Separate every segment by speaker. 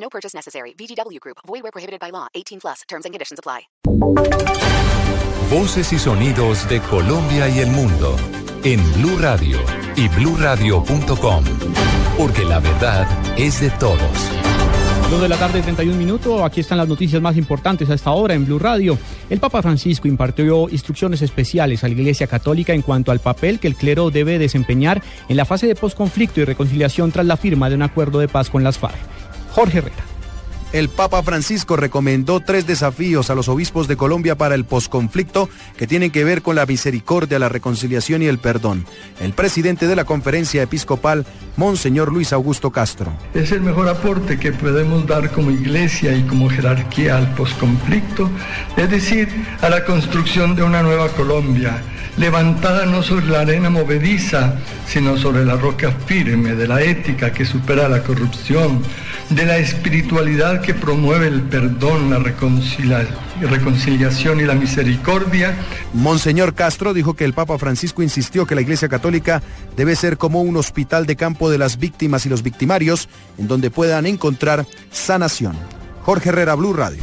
Speaker 1: No purchase necessary. VGW Group. Void where prohibited by law. 18 plus. Terms and conditions apply.
Speaker 2: Voces y sonidos de Colombia y el mundo en Blue Radio y BlueRadio.com, porque la verdad es de todos.
Speaker 3: 2 de la tarde, 31 minutos. Aquí están las noticias más importantes a esta hora en Blue Radio. El Papa Francisco impartió instrucciones especiales a la Iglesia Católica en cuanto al papel que el clero debe desempeñar en la fase de posconflicto y reconciliación tras la firma de un acuerdo de paz con las FARC. Jorge Herrera.
Speaker 4: El Papa Francisco recomendó tres desafíos a los obispos de Colombia para el posconflicto que tienen que ver con la misericordia, la reconciliación y el perdón. El presidente de la conferencia episcopal, Monseñor Luis Augusto Castro.
Speaker 5: Es el mejor aporte que podemos dar como iglesia y como jerarquía al posconflicto, es decir, a la construcción de una nueva Colombia, levantada no sobre la arena movediza, sino sobre la roca firme de la ética que supera la corrupción, de la espiritualidad que promueve el perdón, la reconciliación y la misericordia.
Speaker 4: Monseñor Castro dijo que el Papa Francisco insistió que la Iglesia Católica debe ser como un hospital de campo de las víctimas y los victimarios, en donde puedan encontrar sanación. Jorge Herrera, Blue Radio.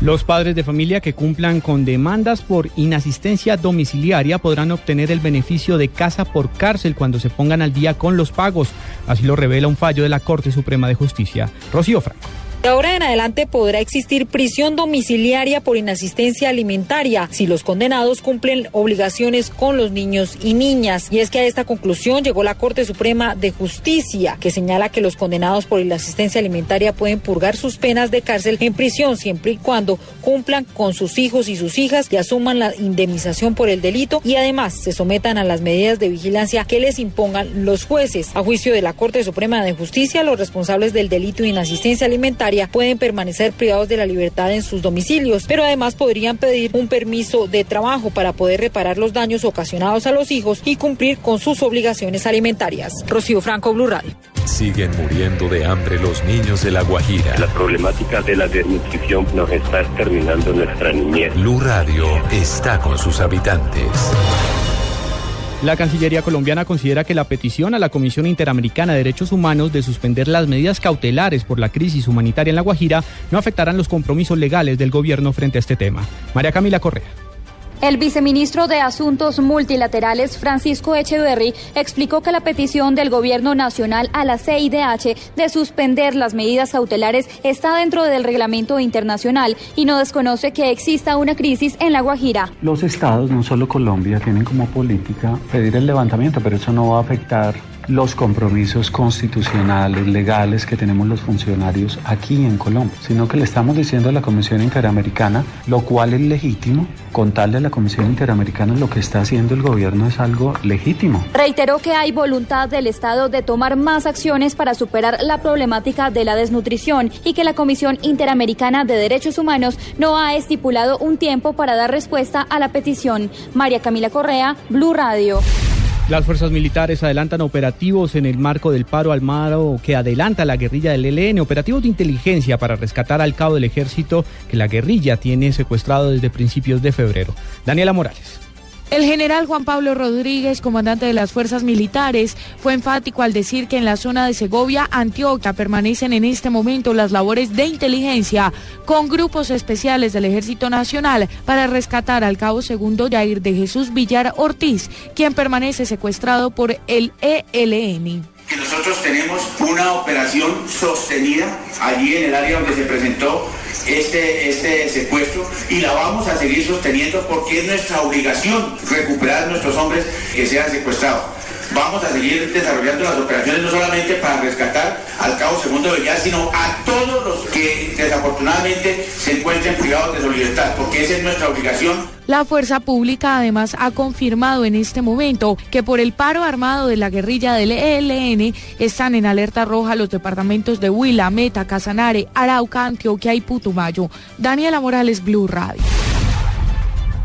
Speaker 3: Los padres de familia que cumplan con demandas por inasistencia domiciliaria podrán obtener el beneficio de casa por cárcel cuando se pongan al día con los pagos. Así lo revela un fallo de la Corte Suprema de Justicia. Rocío Franco.
Speaker 6: De ahora en adelante podrá existir prisión domiciliaria por inasistencia alimentaria si los condenados cumplen obligaciones con los niños y niñas. Y es que a esta conclusión llegó la Corte Suprema de Justicia, que señala que los condenados por inasistencia alimentaria pueden purgar sus penas de cárcel en prisión siempre y cuando cumplan con sus hijos y sus hijas y asuman la indemnización por el delito y además se sometan a las medidas de vigilancia que les impongan los jueces. A juicio de la Corte Suprema de Justicia, los responsables del delito de inasistencia alimentaria pueden permanecer privados de la libertad en sus domicilios, pero además podrían pedir un permiso de trabajo para poder reparar los daños ocasionados a los hijos y cumplir con sus obligaciones alimentarias. Rocío Franco, Blue Radio.
Speaker 2: Siguen muriendo de hambre los niños de La Guajira.
Speaker 7: La problemática de la desnutrición nos está exterminando nuestra niñez.
Speaker 2: Blue Radio está con sus habitantes.
Speaker 3: La Cancillería colombiana considera que la petición a la Comisión Interamericana de Derechos Humanos de suspender las medidas cautelares por la crisis humanitaria en La Guajira no afectarán los compromisos legales del gobierno frente a este tema. María Camila Correa.
Speaker 8: El viceministro de Asuntos Multilaterales, Francisco Echeverry, explicó que la petición del Gobierno Nacional a la CIDH de suspender las medidas cautelares está dentro del reglamento internacional y no desconoce que exista una crisis en La Guajira.
Speaker 9: Los estados, no solo Colombia, tienen como política pedir el levantamiento, pero eso no va a afectar los compromisos constitucionales, legales que tenemos los funcionarios aquí en Colombia, sino que le estamos diciendo a la Comisión Interamericana, lo cual es legítimo, contarle a la Comisión Interamericana lo que está haciendo el gobierno es algo legítimo.
Speaker 8: Reiteró que hay voluntad del Estado de tomar más acciones para superar la problemática de la desnutrición y que la Comisión Interamericana de Derechos Humanos no ha estipulado un tiempo para dar respuesta a la petición. María Camila Correa, Blue Radio.
Speaker 3: Las fuerzas militares adelantan operativos en el marco del paro armado que adelanta la guerrilla del ELN, operativos de inteligencia para rescatar al cabo del ejército que la guerrilla tiene secuestrado desde principios de febrero. Daniela Morales.
Speaker 10: El general Juan Pablo Rodríguez, comandante de las fuerzas militares, fue enfático al decir que en la zona de Segovia, Antioquia, permanecen en este momento las labores de inteligencia con grupos especiales del Ejército Nacional para rescatar al cabo segundo Jair de Jesús Villar Ortiz, quien permanece secuestrado por el ELN
Speaker 11: que nosotros tenemos una operación sostenida allí en el área donde se presentó este, este secuestro y la vamos a seguir sosteniendo porque es nuestra obligación recuperar a nuestros hombres que sean secuestrados. Vamos a seguir desarrollando las operaciones no solamente para rescatar al cabo segundo de Villar, sino a todos los que desafortunadamente se encuentren privados de su porque esa es nuestra obligación.
Speaker 10: La fuerza pública además ha confirmado en este momento que por el paro armado de la guerrilla del ELN están en alerta roja los departamentos de Huila, Meta, Casanare, Arauca, Antioquia y Putumayo. Daniela Morales, Blue Radio.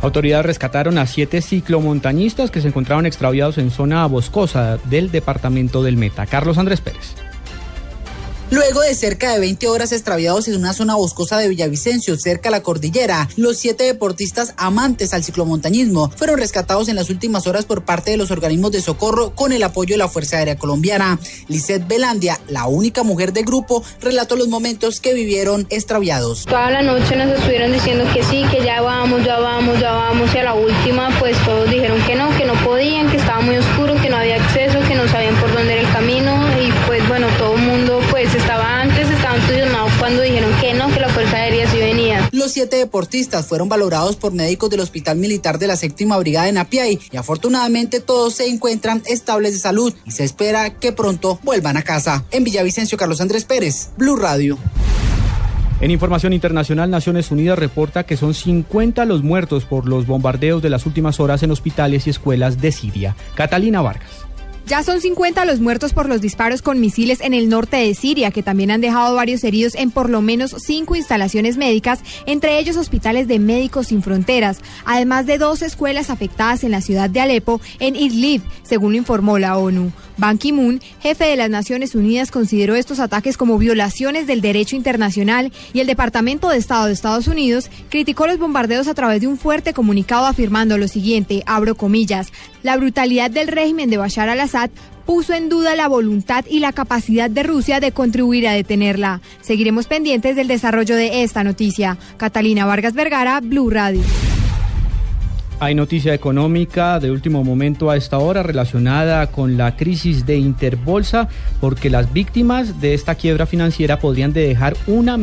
Speaker 3: Autoridades rescataron a siete ciclomontañistas que se encontraban extraviados en zona boscosa del departamento del Meta. Carlos Andrés Pérez.
Speaker 12: Luego de cerca de 20 horas extraviados en una zona boscosa de Villavicencio, cerca a la cordillera, los siete deportistas amantes al ciclomontañismo fueron rescatados en las últimas horas por parte de los organismos de socorro con el apoyo de la Fuerza Aérea Colombiana. Lisette Belandia, la única mujer del grupo, relató los momentos que vivieron extraviados.
Speaker 13: Toda la noche nos estuvieron diciendo que sí, que ya vamos, ya vamos, ya vamos, y a la última pues todos dijeron que no, que no podían, que estaba muy oscuro, que no había acceso, que no sabían por dónde era el camino y pues bueno, todo el mundo pues estaba antes, estaba entusiasmado cuando dijeron que no, que la Fuerza Aérea sí venía.
Speaker 12: Los siete deportistas fueron valorados por médicos del Hospital Militar de la Séptima Brigada de Napiay y afortunadamente todos se encuentran estables de salud y se espera que pronto vuelvan a casa. En Villavicencio, Carlos Andrés Pérez, Blue Radio.
Speaker 3: En información internacional, Naciones Unidas reporta que son 50 los muertos por los bombardeos de las últimas horas en hospitales y escuelas de Siria. Catalina Vargas.
Speaker 14: Ya son 50 los muertos por los disparos con misiles en el norte de Siria, que también han dejado varios heridos en por lo menos cinco instalaciones médicas, entre ellos hospitales de Médicos Sin Fronteras, además de dos escuelas afectadas en la ciudad de Alepo, en Idlib, según lo informó la ONU. Ban Ki-moon, jefe de las Naciones Unidas, consideró estos ataques como violaciones del derecho internacional y el Departamento de Estado de Estados Unidos criticó los bombardeos a través de un fuerte comunicado afirmando lo siguiente, abro comillas, la brutalidad del régimen de Bashar al-Assad puso en duda la voluntad y la capacidad de Rusia de contribuir a detenerla. Seguiremos pendientes del desarrollo de esta noticia. Catalina Vargas Vergara, Blue Radio.
Speaker 3: Hay noticia económica de último momento a esta hora relacionada con la crisis de Interbolsa, porque las víctimas de esta quiebra financiera podrían, de dejar, una,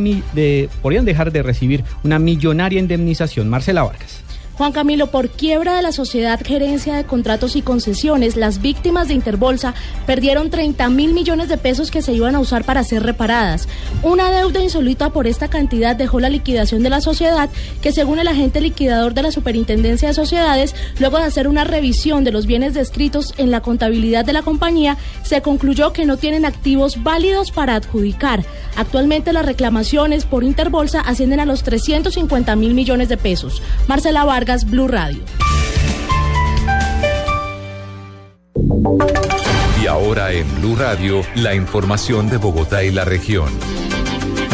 Speaker 3: podrían dejar de recibir una millonaria indemnización. Marcela Vargas.
Speaker 15: Juan Camilo, por quiebra de la sociedad gerencia de contratos y concesiones, las víctimas de Interbolsa perdieron 30 mil millones de pesos que se iban a usar para ser reparadas. Una deuda insólita por esta cantidad dejó la liquidación de la sociedad, que según el agente liquidador de la Superintendencia de Sociedades, luego de hacer una revisión de los bienes descritos en la contabilidad de la compañía, se concluyó que no tienen activos válidos para adjudicar. Actualmente las reclamaciones por Interbolsa ascienden a los 350 mil millones de pesos. Marcela Vargas Blue Radio.
Speaker 2: Y ahora en Blue Radio, la información de Bogotá y la región.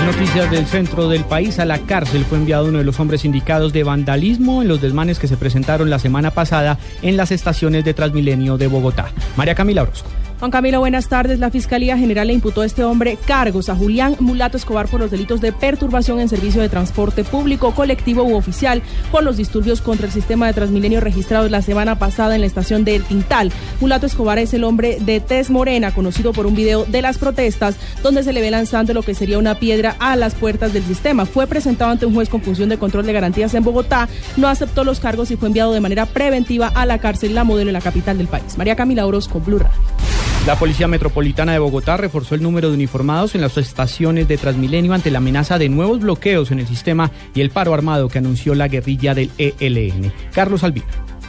Speaker 3: Noticias del centro del país. A la cárcel fue enviado uno de los hombres indicados de vandalismo en los desmanes que se presentaron la semana pasada en las estaciones de Transmilenio de Bogotá. María Camila Orozco.
Speaker 16: Juan Camilo, buenas tardes. La Fiscalía General le imputó a este hombre cargos a Julián Mulato Escobar por los delitos de perturbación en servicio de transporte público, colectivo u oficial por los disturbios contra el sistema de Transmilenio registrados la semana pasada en la estación de El Tintal. Mulato Escobar es el hombre de tez morena, conocido por un video de las protestas, donde se le ve lanzando lo que sería una piedra a las puertas del sistema. Fue presentado ante un juez con función de control de garantías en Bogotá, no aceptó los cargos y fue enviado de manera preventiva a la cárcel La Modelo en la capital del país. María Camila Orozco, Blue Radio.
Speaker 3: La Policía Metropolitana de Bogotá reforzó el número de uniformados en las estaciones de Transmilenio ante la amenaza de nuevos bloqueos en el sistema y el paro armado que anunció la guerrilla del ELN. Carlos Albino.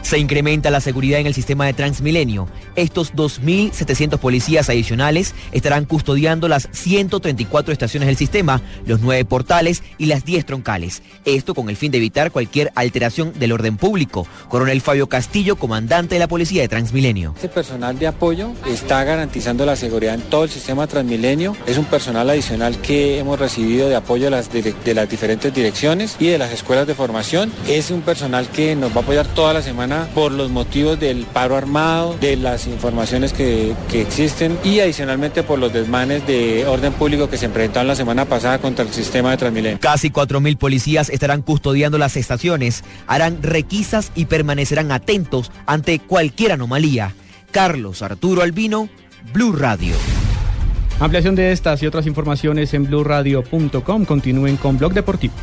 Speaker 17: Se incrementa la seguridad en el sistema de Transmilenio. Estos 2.700 policías adicionales estarán custodiando las 134 estaciones del sistema, los nueve portales y las 10 troncales. Esto con el fin de evitar cualquier alteración del orden público. Coronel Fabio Castillo, comandante de la Policía de Transmilenio.
Speaker 18: Este personal de apoyo está garantizando la seguridad en todo el sistema Transmilenio. Es un personal adicional que hemos recibido de apoyo de las, de las diferentes direcciones y de las escuelas de formación. Es un personal que nos va a apoyar toda la semana por los motivos del paro armado, de las informaciones que, que existen y adicionalmente por los desmanes de orden público que se enfrentaron la semana pasada contra el sistema de Transmilenio.
Speaker 17: Casi 4.000 policías estarán custodiando las estaciones, harán requisas y permanecerán atentos ante cualquier anomalía. Carlos Arturo Albino, Blue Radio.
Speaker 3: Ampliación de estas y otras informaciones en blueradio.com. Continúen con Blog Deportivo.